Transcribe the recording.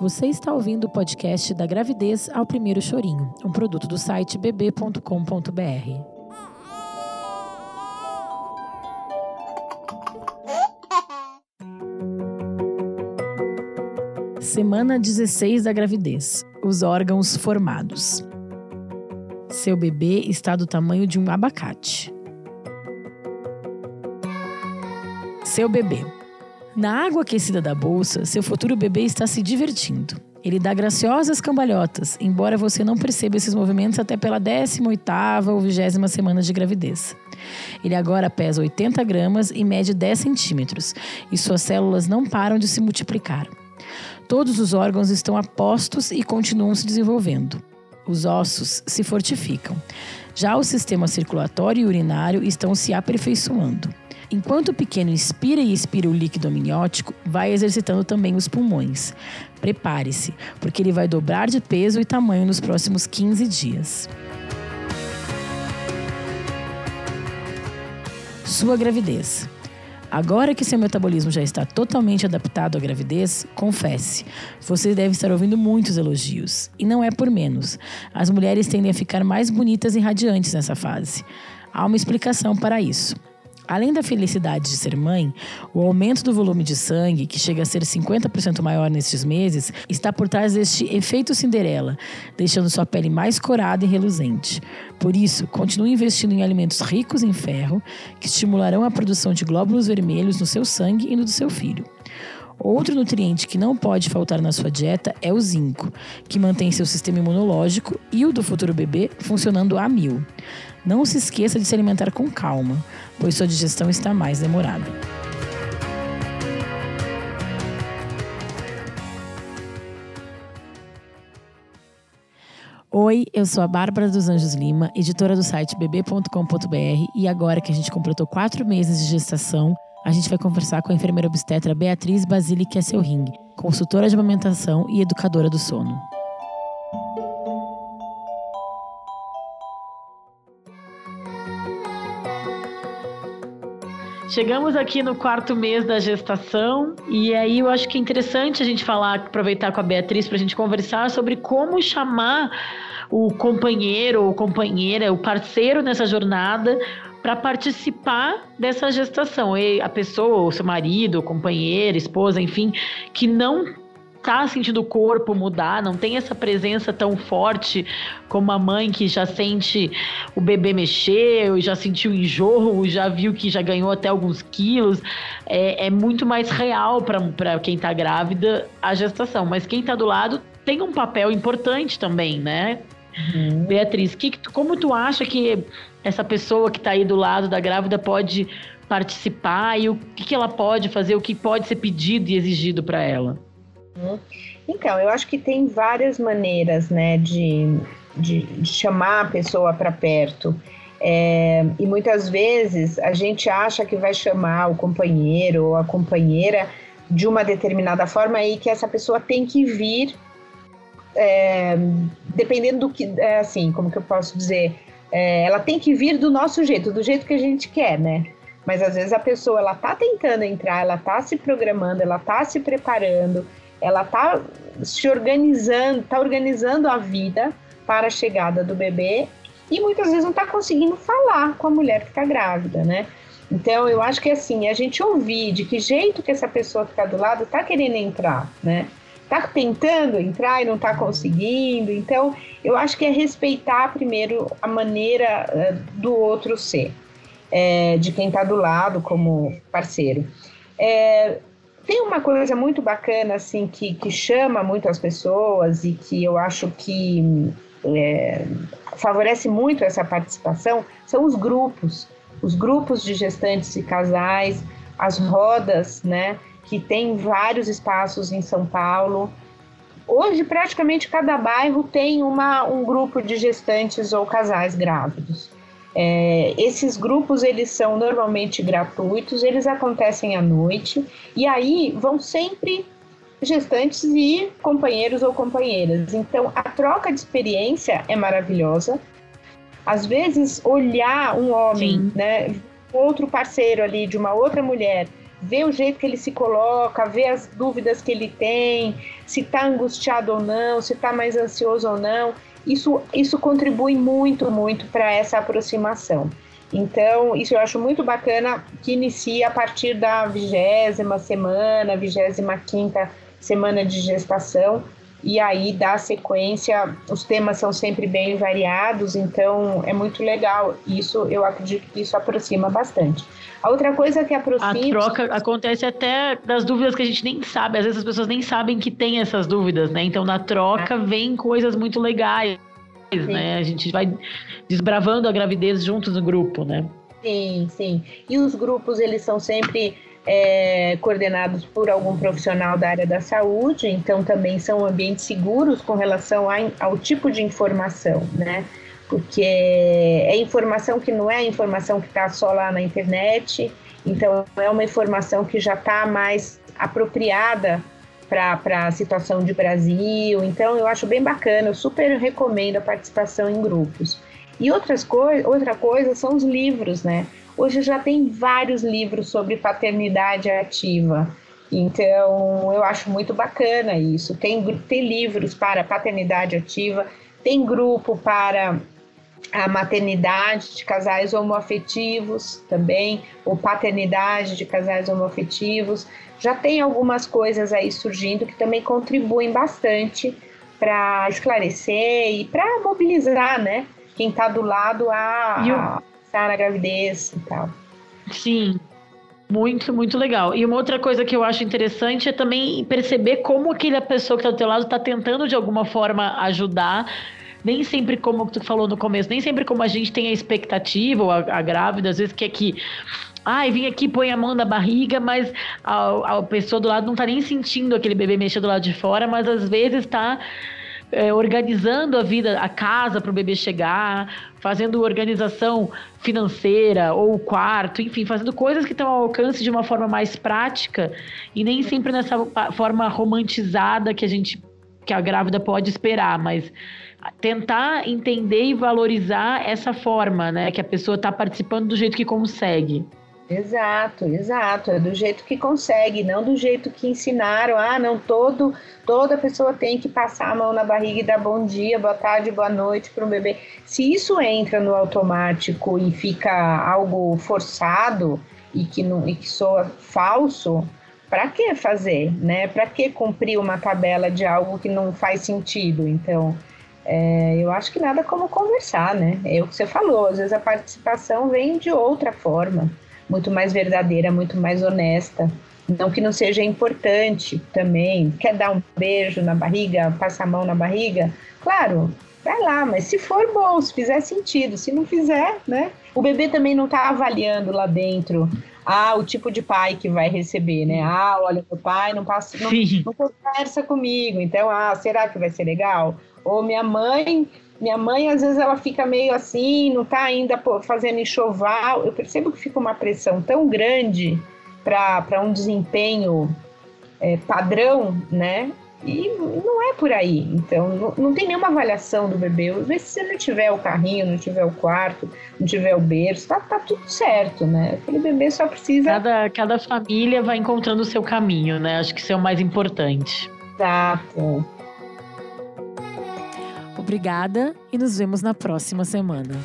Você está ouvindo o podcast da gravidez ao primeiro chorinho, um produto do site bb.com.br. Semana 16 da gravidez. Os órgãos formados. Seu bebê está do tamanho de um abacate. Seu bebê na água aquecida da bolsa, seu futuro bebê está se divertindo. Ele dá graciosas cambalhotas, embora você não perceba esses movimentos até pela 18ª ou 20 semana de gravidez. Ele agora pesa 80 gramas e mede 10 centímetros, e suas células não param de se multiplicar. Todos os órgãos estão apostos e continuam se desenvolvendo. Os ossos se fortificam. Já o sistema circulatório e urinário estão se aperfeiçoando. Enquanto o pequeno inspira e expira o líquido amniótico, vai exercitando também os pulmões. Prepare-se, porque ele vai dobrar de peso e tamanho nos próximos 15 dias. Sua gravidez. Agora que seu metabolismo já está totalmente adaptado à gravidez, confesse, você deve estar ouvindo muitos elogios. E não é por menos. As mulheres tendem a ficar mais bonitas e radiantes nessa fase. Há uma explicação para isso. Além da felicidade de ser mãe, o aumento do volume de sangue, que chega a ser 50% maior nestes meses, está por trás deste efeito Cinderela, deixando sua pele mais corada e reluzente. Por isso, continue investindo em alimentos ricos em ferro, que estimularão a produção de glóbulos vermelhos no seu sangue e no do seu filho. Outro nutriente que não pode faltar na sua dieta é o zinco, que mantém seu sistema imunológico e o do futuro bebê funcionando a mil. Não se esqueça de se alimentar com calma, pois sua digestão está mais demorada. Oi, eu sou a Bárbara dos Anjos Lima, editora do site bebê.com.br e agora que a gente completou quatro meses de gestação, a gente vai conversar com a enfermeira obstetra Beatriz Basile Kesselring, consultora de amamentação e educadora do sono. Chegamos aqui no quarto mês da gestação e aí eu acho que é interessante a gente falar, aproveitar com a Beatriz para a gente conversar sobre como chamar o companheiro ou companheira, o parceiro nessa jornada para participar dessa gestação. E a pessoa, o seu marido, o companheiro, esposa, enfim, que não tá sentindo o corpo mudar, não tem essa presença tão forte como a mãe que já sente o bebê mexer, já sentiu enjoo, já viu que já ganhou até alguns quilos. É, é muito mais real para quem tá grávida a gestação. Mas quem tá do lado tem um papel importante também, né? Uhum. Beatriz, que, como tu acha que essa pessoa que está aí do lado da grávida pode participar e o que, que ela pode fazer, o que pode ser pedido e exigido para ela? Então, eu acho que tem várias maneiras, né, de, de, de chamar a pessoa para perto. É, e muitas vezes a gente acha que vai chamar o companheiro ou a companheira de uma determinada forma e que essa pessoa tem que vir, é, dependendo do que, é, assim, como que eu posso dizer, é, ela tem que vir do nosso jeito, do jeito que a gente quer, né? Mas às vezes a pessoa ela tá tentando entrar, ela tá se programando, ela tá se preparando, ela tá se organizando, tá organizando a vida para a chegada do bebê e muitas vezes não tá conseguindo falar com a mulher que está grávida, né? Então eu acho que assim, a gente ouvir de que jeito que essa pessoa que está do lado tá querendo entrar, né? Tá tentando entrar e não tá conseguindo. Então, eu acho que é respeitar primeiro a maneira uh, do outro ser, é, de quem tá do lado como parceiro. É, uma coisa muito bacana, assim, que, que chama muito as pessoas e que eu acho que é, favorece muito essa participação, são os grupos. Os grupos de gestantes e casais, as rodas, né? Que tem vários espaços em São Paulo. Hoje, praticamente cada bairro tem uma, um grupo de gestantes ou casais grávidos. É, esses grupos eles são normalmente gratuitos, eles acontecem à noite e aí vão sempre gestantes e companheiros ou companheiras. Então a troca de experiência é maravilhosa. Às vezes olhar um homem, Sim. né, outro parceiro ali de uma outra mulher ver o jeito que ele se coloca, ver as dúvidas que ele tem, se está angustiado ou não, se está mais ansioso ou não. Isso, isso contribui muito, muito para essa aproximação. Então, isso eu acho muito bacana que inicia a partir da vigésima semana, vigésima quinta semana de gestação, e aí dá sequência. Os temas são sempre bem variados, então é muito legal. Isso eu acredito que isso aproxima bastante. A outra coisa que aproxima. A troca acontece até das dúvidas que a gente nem sabe. Às vezes as pessoas nem sabem que tem essas dúvidas, né? Então na troca ah. vem coisas muito legais, sim. né? A gente vai desbravando a gravidez juntos no grupo, né? Sim, sim. E os grupos, eles são sempre é, coordenados por algum profissional da área da saúde, então também são ambientes seguros com relação a, ao tipo de informação, né? Porque é informação que não é informação que está só lá na internet, então é uma informação que já está mais apropriada para a situação de Brasil. Então eu acho bem bacana, eu super recomendo a participação em grupos. E outras co outra coisa são os livros, né? Hoje já tem vários livros sobre paternidade ativa. Então, eu acho muito bacana isso. Tem, livros para paternidade ativa, tem grupo para a maternidade de casais homoafetivos também, ou paternidade de casais homoafetivos. Já tem algumas coisas aí surgindo que também contribuem bastante para esclarecer e para mobilizar, né? Quem está do lado a, estar na gravidez e tal. Sim. Muito, muito legal. E uma outra coisa que eu acho interessante é também perceber como aquela pessoa que está do teu lado está tentando de alguma forma ajudar. Nem sempre como tu falou no começo, nem sempre como a gente tem a expectativa, ou a, a grávida, às vezes quer que Ai, vem aqui, põe a mão na barriga, mas a, a pessoa do lado não está nem sentindo aquele bebê mexer do lado de fora, mas às vezes está é, organizando a vida, a casa para o bebê chegar, fazendo organização financeira ou quarto, enfim, fazendo coisas que estão ao alcance de uma forma mais prática e nem sempre nessa forma romantizada que a gente que a grávida pode esperar, mas tentar entender e valorizar essa forma, né, que a pessoa está participando do jeito que consegue. Exato, exato. É do jeito que consegue, não do jeito que ensinaram. Ah, não, todo, toda pessoa tem que passar a mão na barriga e dar bom dia, boa tarde, boa noite para o bebê. Se isso entra no automático e fica algo forçado e que, não, e que soa falso, para que fazer, né? Para que cumprir uma tabela de algo que não faz sentido? Então, é, eu acho que nada como conversar, né? É o que você falou, às vezes a participação vem de outra forma muito mais verdadeira, muito mais honesta. Não que não seja importante também. Quer dar um beijo na barriga, passar a mão na barriga? Claro, vai lá, mas se for bom, se fizer sentido, se não fizer, né? O bebê também não está avaliando lá dentro ah, o tipo de pai que vai receber, né? Ah, olha, meu pai não passa, não, não conversa comigo, então, ah, será que vai ser legal? Ou minha mãe minha mãe, às vezes, ela fica meio assim, não está ainda fazendo enxoval. Eu percebo que fica uma pressão tão grande para um desempenho é, padrão, né? E não é por aí. Então, não, não, tem nenhuma avaliação do bebê. Se você não tiver o carrinho, não tiver o quarto, não tiver o berço, tá, tá tudo certo, né? Aquele bebê só precisa. Cada, cada família vai encontrando o seu caminho, né? Acho que isso é o mais importante. Exato. Obrigada e nos vemos na próxima semana.